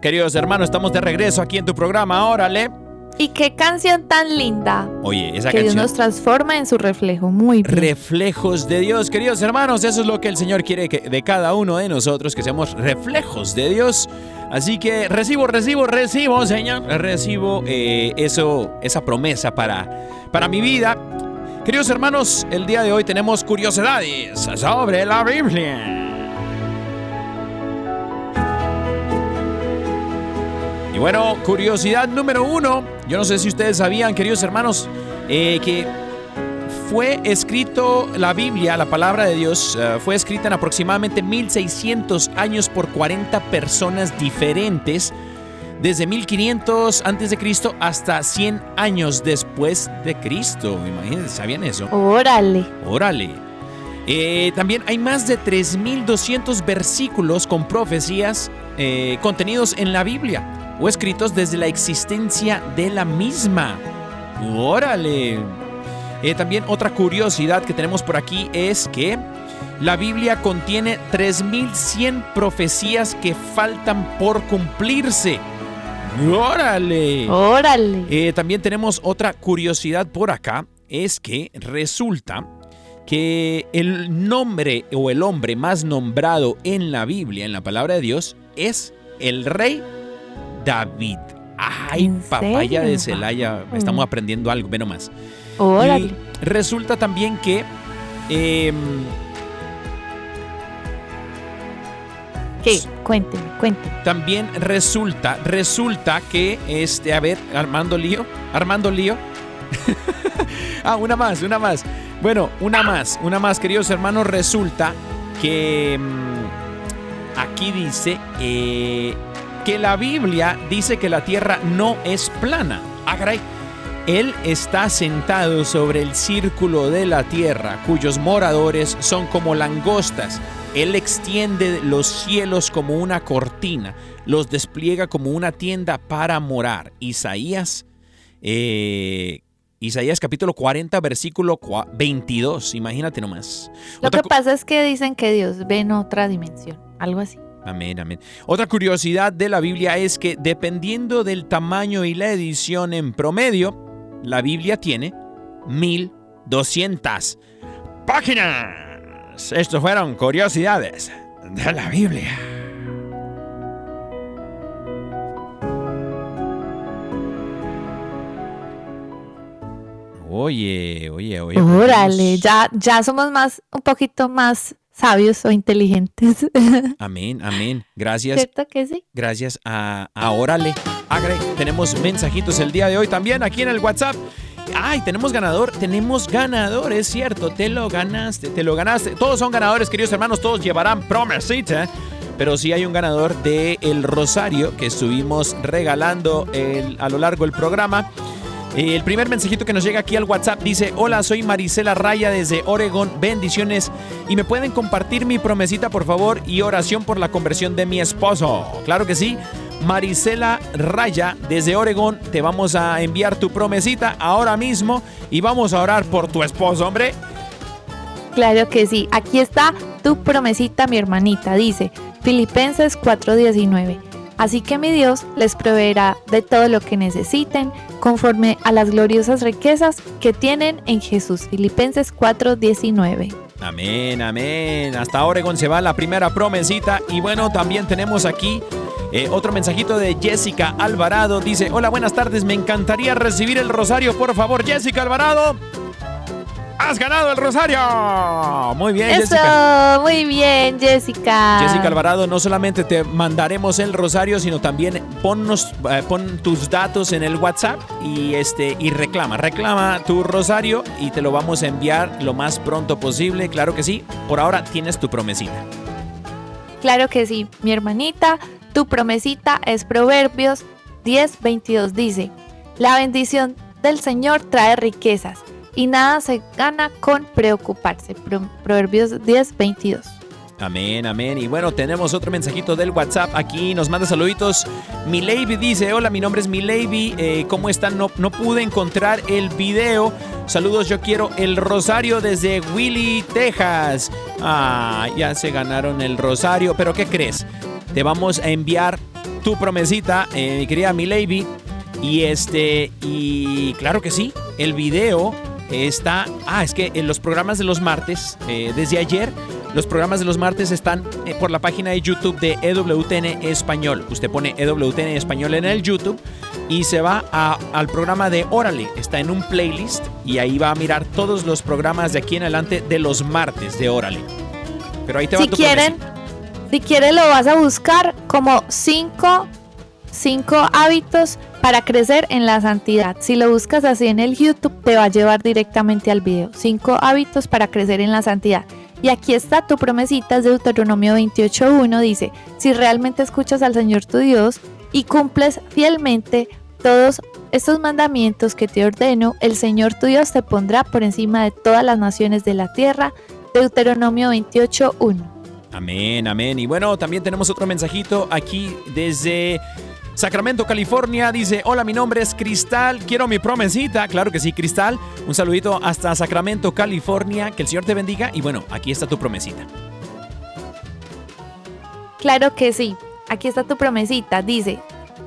B: Queridos hermanos, estamos de regreso aquí en tu programa. Órale.
C: Y qué canción tan linda.
B: Oye, esa
C: que
B: canción.
C: Dios nos transforma en su reflejo, muy bien.
B: Reflejos de Dios, queridos hermanos. Eso es lo que el Señor quiere que de cada uno de nosotros, que seamos reflejos de Dios. Así que recibo, recibo, recibo, Señor. Recibo eh, eso, esa promesa para, para mi vida. Queridos hermanos, el día de hoy tenemos curiosidades sobre la Biblia. Bueno, curiosidad número uno. Yo no sé si ustedes sabían, queridos hermanos, eh, que fue escrito la Biblia, la palabra de Dios, eh, fue escrita en aproximadamente 1600 años por 40 personas diferentes, desde 1500 antes de Cristo hasta 100 años después de Cristo. Imagínense, ¿sabían eso?
C: Órale.
B: Órale. Eh, también hay más de 3.200 versículos con profecías eh, contenidos en la Biblia o escritos desde la existencia de la misma. Órale. Eh, también otra curiosidad que tenemos por aquí es que la Biblia contiene 3.100 profecías que faltan por cumplirse. Órale.
C: Órale.
B: Eh, también tenemos otra curiosidad por acá, es que resulta que el nombre o el hombre más nombrado en la Biblia, en la palabra de Dios, es el rey David. Ay,
C: ¿En
B: papaya de? Celaya, estamos aprendiendo algo, ve nomás.
C: Órale.
B: Y resulta también que em,
C: ¿Qué? Cuénteme, cuénteme.
B: también resulta, resulta que, este, a ver, Armando Lío, Armando Lío. ah, una más, una más. Bueno, una más, una más, queridos hermanos, resulta que mm, aquí dice eh, que la Biblia dice que la tierra no es plana. Ah, caray. Él está sentado sobre el círculo de la tierra, cuyos moradores son como langostas. Él extiende los cielos como una cortina, los despliega como una tienda para morar. Isaías, eh, Isaías capítulo 40, versículo cua- 22. Imagínate nomás.
C: Lo
B: Otra
C: que pasa es que dicen que Dios ve en otra dimensión. Algo así.
B: Amén, amén. Otra curiosidad de la Biblia es que dependiendo del tamaño y la edición en promedio, la Biblia tiene 1200 páginas. Estos fueron curiosidades de la Biblia. Oye, oye, oye.
C: Órale, ya, ya somos más, un poquito más sabios o inteligentes.
B: Amén, amén. Gracias.
C: ¿Cierto que sí?
B: Gracias a, a Órale. Agre, tenemos mensajitos el día de hoy también aquí en el WhatsApp. Ay, tenemos ganador, tenemos ganador, es cierto, te lo ganaste, te lo ganaste. Todos son ganadores, queridos hermanos, todos llevarán promesita. Pero sí hay un ganador de El Rosario que estuvimos regalando el- a lo largo del programa. Eh, El primer mensajito que nos llega aquí al WhatsApp dice, hola, soy Marisela Raya desde Oregon, bendiciones. Y me pueden compartir mi promesita, por favor, y oración por la conversión de mi esposo. Claro que sí. Marisela Raya desde Oregon, te vamos a enviar tu promesita ahora mismo y vamos a orar por tu esposo, hombre.
C: Claro que sí. Aquí está tu promesita, mi hermanita. Dice Filipenses 4:19. Así que mi Dios les proveerá de todo lo que necesiten conforme a las gloriosas riquezas que tienen en Jesús. Filipenses 4:19.
B: Amén, amén. Hasta Oregon se va la primera promesita. Y bueno, también tenemos aquí eh, otro mensajito de Jessica Alvarado. Dice, hola, buenas tardes. Me encantaría recibir el rosario, por favor. Jessica Alvarado. Has ganado el rosario. Muy bien, Jessica.
C: Muy bien, Jessica.
B: Jessica Alvarado, no solamente te mandaremos el rosario, sino también ponnos, eh, pon tus datos en el WhatsApp y este y reclama, reclama tu rosario y te lo vamos a enviar lo más pronto posible. Claro que sí. Por ahora tienes tu promesita.
C: Claro que sí, mi hermanita, tu promesita es Proverbios 10:22 dice, la bendición del Señor trae riquezas y nada se gana con preocuparse. Pro- Proverbios 10:22.
B: Amén, amén. Y bueno, tenemos otro mensajito del WhatsApp aquí. Nos manda saluditos. Mileivi dice, hola, mi nombre es Mileivi. Eh, ¿Cómo están? No, no pude encontrar el video. Saludos, yo quiero el rosario desde Willy, Texas. Ah, ya se ganaron el rosario. Pero ¿qué crees? Te vamos a enviar tu promesita, eh, mi querida Mileivi. Y este, y claro que sí, el video está. Ah, es que en los programas de los martes, eh, desde ayer, los programas de los martes están eh, por la página de YouTube de EWTN Español. Usted pone EWTN Español en el YouTube y se va a- al programa de Órale. Está en un playlist y ahí va a mirar todos los programas de aquí en adelante de los martes de Órale. Pero ahí te va
C: Si
B: tu
C: quieren,
B: promesita.
C: si quieren lo vas a buscar como cinco, cinco hábitos para crecer en la santidad. Si lo buscas así en el YouTube, te va a llevar directamente al video. Cinco hábitos para crecer en la santidad. Y aquí está tu promesita, es de Deuteronomio 28.1, dice, si realmente escuchas al Señor tu Dios y cumples fielmente todos estos mandamientos que te ordeno, el Señor tu Dios te pondrá por encima de todas las naciones de la tierra. Deuteronomio 28.1.
B: Amén, amén. Y bueno, también tenemos otro mensajito aquí desde Sacramento, California. Dice, hola, mi nombre es Cristal, quiero mi promesita. Claro que sí, Cristal. Un saludito hasta Sacramento, California. Que el Señor te bendiga. Y bueno, aquí está tu promesita.
C: Claro que sí. Aquí está tu promesita. Dice,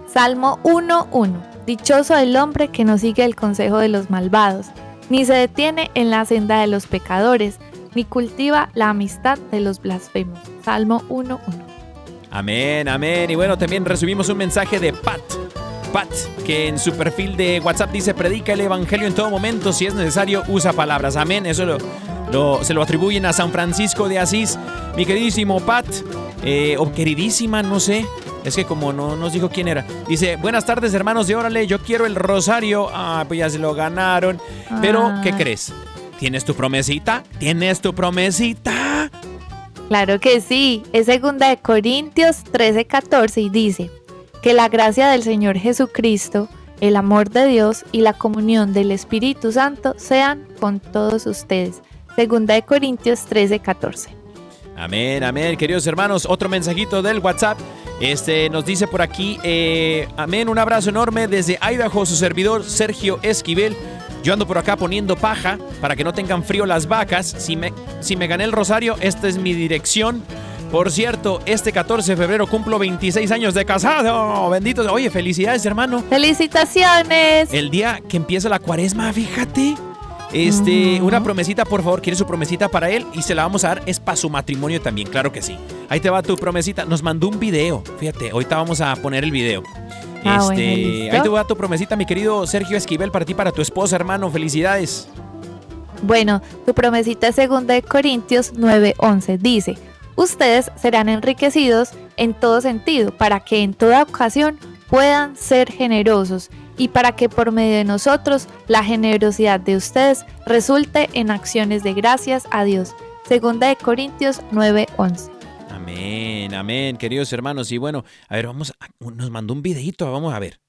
C: Salmo 1.1. Dichoso el hombre que no sigue el consejo de los malvados, ni se detiene en la senda de los pecadores, ni cultiva la amistad de los blasfemos. Salmo 1.1.
B: Amén, amén. Y bueno, también recibimos un mensaje de Pat. Pat, que en su perfil de WhatsApp dice, predica el Evangelio en todo momento, si es necesario, usa palabras. Amén, eso lo, lo- se lo atribuyen a San Francisco de Asís. Mi queridísimo Pat, eh, o queridísima, no sé, es que como no nos dijo quién era. Dice, buenas tardes hermanos de Órale, yo quiero el rosario. Ah, pues ya se lo ganaron. Pero, ¿qué
C: Ah.
B: crees? ¿Tienes tu promesita? ¿Tienes tu promesita?
C: Claro que sí. Es segunda de Corintios 13:14 y dice que la gracia del Señor Jesucristo, el amor de Dios y la comunión del Espíritu Santo sean con todos ustedes. Segunda de Corintios 13:14.
B: Amén, amén, queridos hermanos. Otro mensajito del WhatsApp. Este nos dice por aquí, eh, amén, un abrazo enorme desde Idaho, su servidor Sergio Esquivel. Yo ando por acá poniendo paja para que no tengan frío las vacas. Si me, si me gané el rosario, esta es mi dirección. Por cierto, este 14 de febrero cumplo 26 años de casado. Bendito. Oye, felicidades, hermano.
C: ¡Felicitaciones!
B: El día que empieza la cuaresma, fíjate. Este,
C: Ujú.
B: una promesita, por favor, quiere su promesita para él y se la vamos a dar, es para su matrimonio también, claro que sí. Ahí te va tu promesita. Nos mandó un video, fíjate, ahorita vamos a poner el video.
C: Ah,
B: este,
C: bueno, ¿listo?
B: ahí te va tu promesita, mi querido Sergio Esquivel, para ti, para tu esposa, hermano. Felicidades.
C: Bueno, tu promesita es segunda de Corintios 9:11. Dice, ustedes serán enriquecidos en todo sentido, para que en toda ocasión puedan ser generosos y para que por medio de nosotros la generosidad de ustedes resulte en acciones de gracias a Dios. Segunda de Corintios 9:11.
B: Amén, amén, queridos hermanos. Y bueno, a ver, vamos, a- nos mandó un videito, vamos a ver.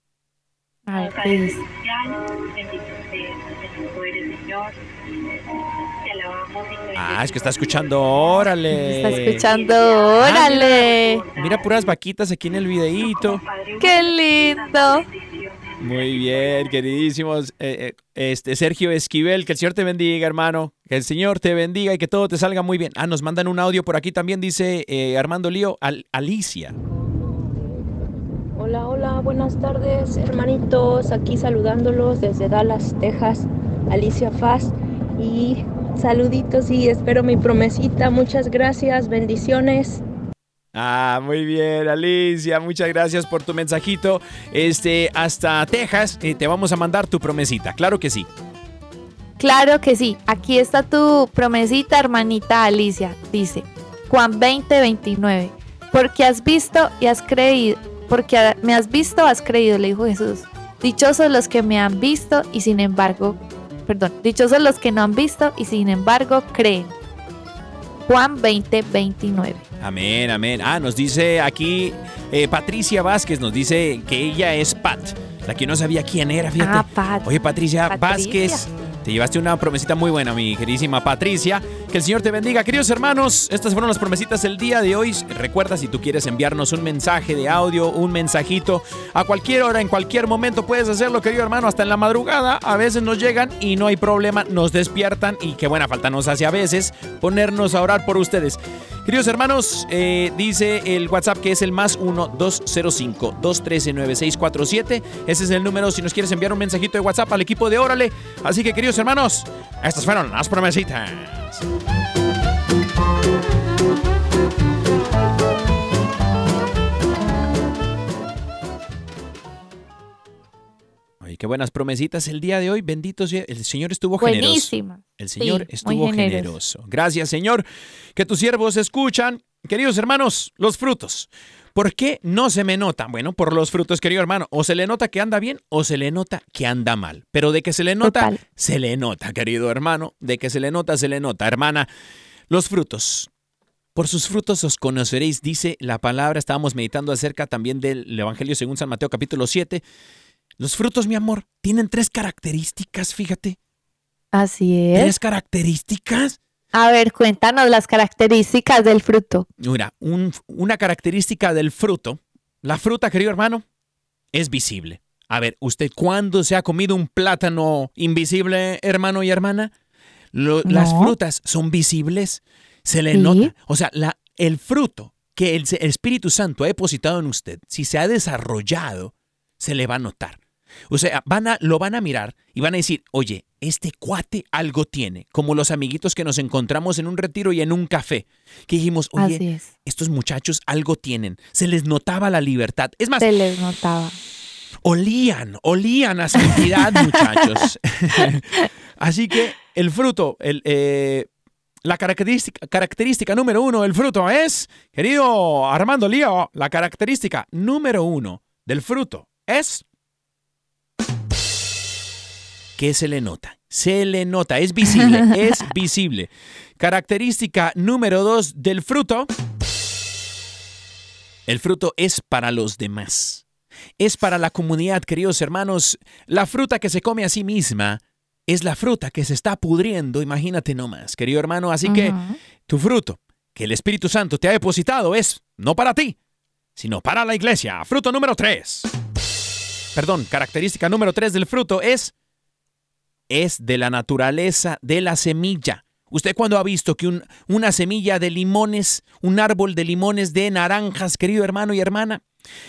B: Ah, es que está escuchando, órale.
C: Está escuchando, órale.
B: Mira puras vaquitas aquí en el videíto.
C: ¡Qué lindo!
B: Muy bien, queridísimos. Eh, eh, este Sergio Esquivel, que el Señor te bendiga, hermano. Que el Señor te bendiga y que todo te salga muy bien. Ah, nos mandan un audio por aquí también, dice eh, Armando Lío, Al- Alicia.
E: Hola, hola, buenas tardes, hermanitos. Aquí saludándolos desde Dallas, Texas, Alicia Faz. Y saluditos y espero mi promesita. Muchas gracias, bendiciones.
B: Ah, muy bien, Alicia. Muchas gracias por tu mensajito. Este, hasta Texas, eh, te vamos a mandar tu promesita. Claro que sí.
C: Claro que sí. Aquí está tu promesita, hermanita Alicia. Dice Juan 20, 29. Porque has visto y has creído. Porque me has visto, has creído, le dijo Jesús. Dichosos los que me han visto y sin embargo, perdón, dichosos los que no han visto y sin embargo creen. Juan 20, 29.
B: Amén, amén. Ah, nos dice aquí eh, Patricia Vázquez, nos dice que ella es Pat, la que no sabía quién era, fíjate.
C: Ah, Pat.
B: Oye, Patricia,
C: Patricia.
B: Vázquez, te llevaste una promesita muy buena, mi queridísima Patricia. Que el Señor te bendiga. Queridos hermanos, estas fueron las promesitas del día de hoy. Recuerda, si tú quieres enviarnos un mensaje de audio, un mensajito, a cualquier hora, en cualquier momento puedes hacerlo, querido hermano, hasta en la madrugada. A veces nos llegan y no hay problema, nos despiertan y qué buena falta nos hace a veces ponernos a orar por ustedes. Queridos hermanos, eh, dice el WhatsApp que es el más 1-205-213-9647. Ese es el número si nos quieres enviar un mensajito de WhatsApp al equipo de Órale. Así que, queridos hermanos, estas fueron las promesitas. Ay, qué buenas promesitas el día de hoy. Bendito sea. El Señor estuvo generoso.
C: Buenísima.
B: El Señor
C: Sí,
B: estuvo
C: generoso.
B: generoso. Gracias, Señor, que tus siervos escuchan. Queridos hermanos, los frutos. ¿Por qué no se me nota? Bueno, por los frutos, querido hermano. O se le nota que anda bien o se le nota que anda mal. Pero de que se le nota,
C: Total.
B: se le nota, querido hermano. De que se le nota, se le nota, hermana. Los frutos. Por sus frutos os conoceréis, dice la palabra. Estábamos meditando acerca también del Evangelio según San Mateo capítulo 7. Los frutos, mi amor, tienen tres características, fíjate.
C: Así es.
B: Tres características.
C: A ver, cuéntanos las características del fruto.
B: Mira, un- una característica del fruto, la fruta, querido hermano, es visible. A ver, ¿usted cuándo se ha comido un plátano invisible, hermano y hermana? Lo- Las frutas son visibles, se le
C: Sí.
B: nota. O sea, la- el fruto que el, el Espíritu Santo ha depositado en usted, si se ha desarrollado, se le va a notar. O sea, van a, lo van a mirar y van a decir, oye, este cuate algo tiene, como los amiguitos que nos encontramos en un retiro y en un café, que dijimos, oye,
C: es.
B: estos muchachos algo tienen, se les notaba la libertad. Es más,
C: Se les notaba.
B: olían, olían a santidad, muchachos. Así que el fruto, el, eh, la característica, característica número uno del fruto es, querido Armando Lío, la característica número uno del fruto es que se le nota. Se le nota, es visible, es visible. Característica número dos del fruto. El fruto es para los demás. Es para la comunidad, queridos hermanos. La fruta que se come a sí misma es la fruta que se está pudriendo, imagínate nomás, querido hermano. Así que tu fruto que el Espíritu Santo te ha depositado es no para ti, sino para la iglesia. Fruto número tres. Perdón, característica número tres del fruto es es de la naturaleza de la semilla. ¿Usted cuando ha visto que un- una semilla de limones, un árbol de limones de naranjas, querido hermano y hermana?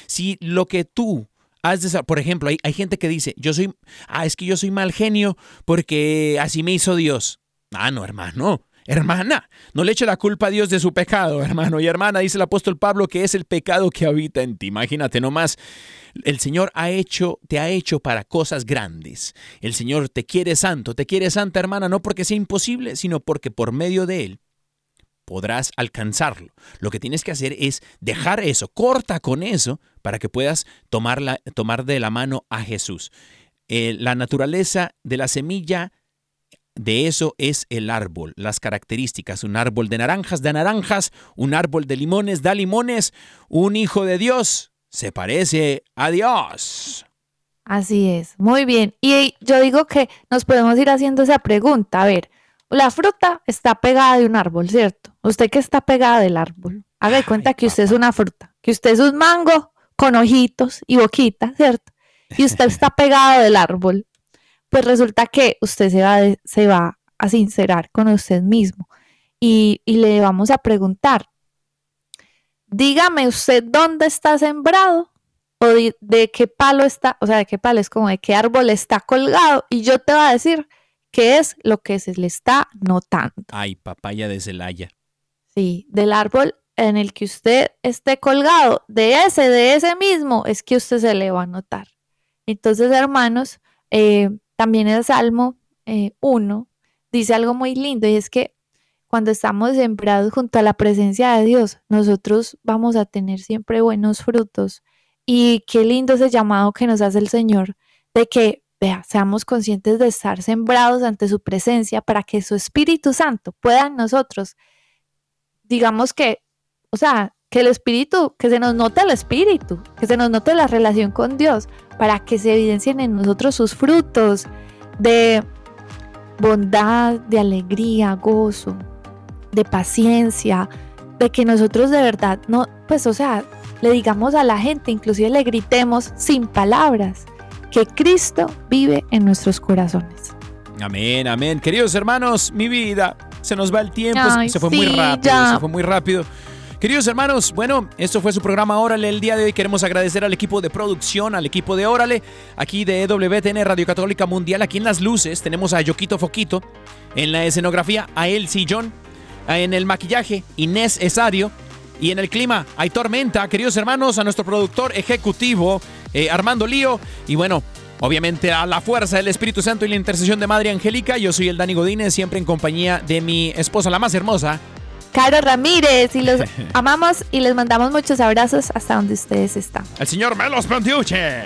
B: Si lo que tú has desa- por ejemplo, hay, hay gente que dice, yo soy, ah, es que yo soy mal genio porque así me hizo Dios. Ah, no, hermano. Hermana, no le eche la culpa a Dios de su pecado, hermano y hermana, dice el apóstol Pablo que es el pecado que habita en ti. Imagínate nomás, el Señor ha hecho, te ha hecho para cosas grandes. El Señor te quiere santo, te quiere santa, hermana, no porque sea imposible, sino porque por medio de Él podrás alcanzarlo. Lo que tienes que hacer es dejar eso, corta con eso, para que puedas tomar, tomar de la mano a Jesús. Eh, la naturaleza de la semilla de eso es el árbol, las características. Un árbol de naranjas da naranjas, un árbol de limones da limones, un hijo de Dios se parece a Dios.
C: Así es, muy bien. Y yo digo que nos podemos ir haciendo esa pregunta. A ver, la fruta está pegada de un árbol, ¿cierto? Usted que está pegada del árbol, haga de cuenta
B: Ay,
C: que usted es una fruta, que usted es un mango con ojitos y boquita, ¿cierto? Y usted está pegado del árbol. Pues resulta que usted se va, de- se va a sincerar con usted mismo y, y le vamos a preguntar, dígame usted dónde está sembrado o de, de qué palo está, o sea, de qué palo es como de qué árbol está colgado y yo te voy a decir qué es lo que se le está notando.
B: Ay, papaya de Celaya.
C: Sí, del árbol en el que usted esté colgado, de ese, de ese mismo, es que usted se le va a notar. Entonces, hermanos, eh, también el Salmo 1 dice algo muy lindo y es que cuando estamos sembrados junto a la presencia de Dios, nosotros vamos a tener siempre buenos frutos. Y qué lindo ese llamado que nos hace el Señor de que, vea, seamos conscientes de estar sembrados ante su presencia para que su Espíritu Santo pueda en nosotros, digamos que, o sea, que el Espíritu, que se nos note el Espíritu, que se nos note la relación con Dios, para que se evidencien en nosotros sus frutos de bondad, de alegría, gozo, de paciencia, de que nosotros de verdad no, pues o sea, le digamos a la gente, inclusive le gritemos sin palabras, que Cristo vive en nuestros corazones.
B: Amén, amén. Queridos hermanos, mi vida, se nos va el tiempo,
C: Ay,
B: se fue muy rápido,
C: ya.
B: se fue muy rápido. Queridos hermanos, bueno, esto fue su programa Órale el día de hoy. Queremos agradecer al equipo de producción, al equipo de Órale, aquí de E WTN Radio Católica Mundial. Aquí en las luces tenemos a Yoquito Foquito, en la escenografía a Elsie John, en el maquillaje Inés Esario y en el clima hay tormenta. Queridos hermanos, a nuestro productor ejecutivo eh, Armando Lío y bueno. Obviamente a la fuerza del Espíritu Santo y la intercesión de Madre Angélica, yo soy el Dani Godínez, siempre en compañía de mi esposa, la más hermosa,
C: Caro Ramírez, y los amamos y les mandamos muchos abrazos hasta donde ustedes están.
B: el señor Melos Pantiuche.